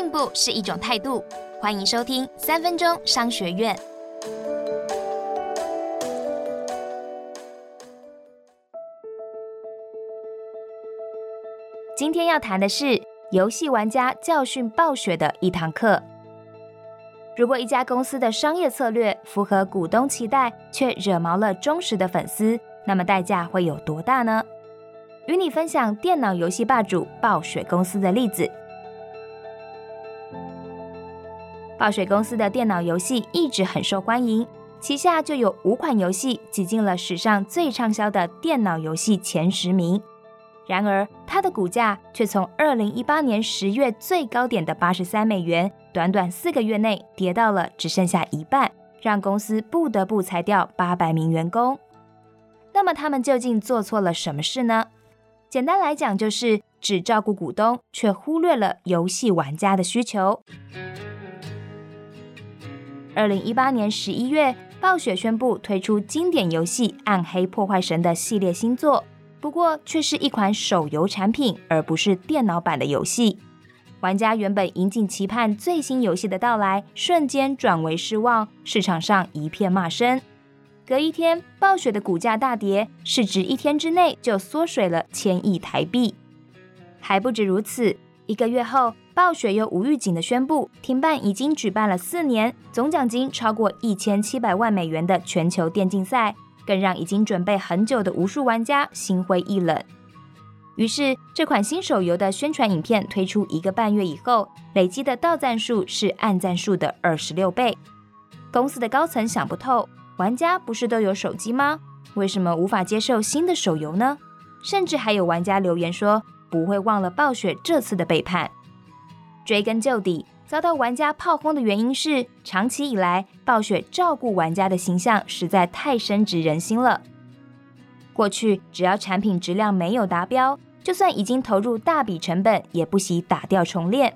进步是一种态度。欢迎收听三分钟商学院。今天要谈的是游戏玩家教训暴雪的一堂课。如果一家公司的商业策略符合股东期待，却惹毛了忠实的粉丝，那么代价会有多大呢？与你分享电脑游戏霸主暴雪公司的例子。暴雪公司的电脑游戏一直很受欢迎，旗下就有五款游戏挤进了史上最畅销的电脑游戏前十名。然而，它的股价却从二零一八年十月最高点的八十三美元，短短四个月内跌到了只剩下一半，让公司不得不裁掉八百名员工。那么，他们究竟做错了什么事呢？简单来讲，就是只照顾股东，却忽略了游戏玩家的需求。二零一八年十一月，暴雪宣布推出经典游戏《暗黑破坏神》的系列新作，不过却是一款手游产品，而不是电脑版的游戏。玩家原本引颈期盼最新游戏的到来，瞬间转为失望，市场上一片骂声。隔一天，暴雪的股价大跌，市值一天之内就缩水了千亿台币。还不止如此，一个月后，暴雪又无预警的宣布停办已经举办了四年、总奖金超过一千七百万美元的全球电竞赛，更让已经准备很久的无数玩家心灰意冷。于是，这款新手游的宣传影片推出一个半月以后，累积的到赞数是暗赞数的二十六倍。公司的高层想不透。玩家不是都有手机吗？为什么无法接受新的手游呢？甚至还有玩家留言说不会忘了暴雪这次的背叛。追根究底，遭到玩家炮轰的原因是，长期以来暴雪照顾玩家的形象实在太深植人心了。过去只要产品质量没有达标，就算已经投入大笔成本，也不惜打掉重练。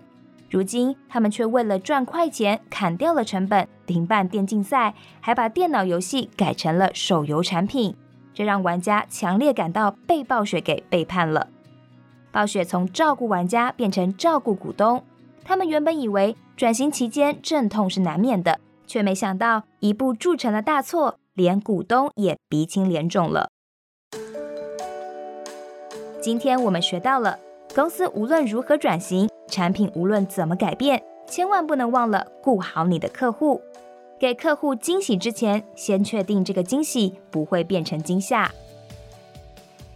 如今，他们却为了赚快钱，砍掉了成本，停办电竞赛，还把电脑游戏改成了手游产品，这让玩家强烈感到被暴雪给背叛了。暴雪从照顾玩家变成照顾股东，他们原本以为转型期间阵痛是难免的，却没想到一步铸成了大错，连股东也鼻青脸肿了。今天我们学到了。公司无论如何转型，产品无论怎么改变，千万不能忘了顾好你的客户。给客户惊喜之前，先确定这个惊喜不会变成惊吓。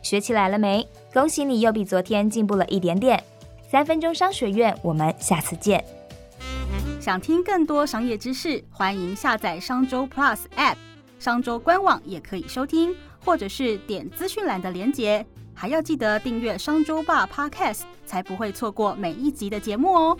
学起来了没？恭喜你又比昨天进步了一点点。三分钟商学院，我们下次见。想听更多商业知识，欢迎下载商周 Plus App，商周官网也可以收听，或者是点资讯栏的连结。还要记得订阅商周吧 Podcast，才不会错过每一集的节目哦。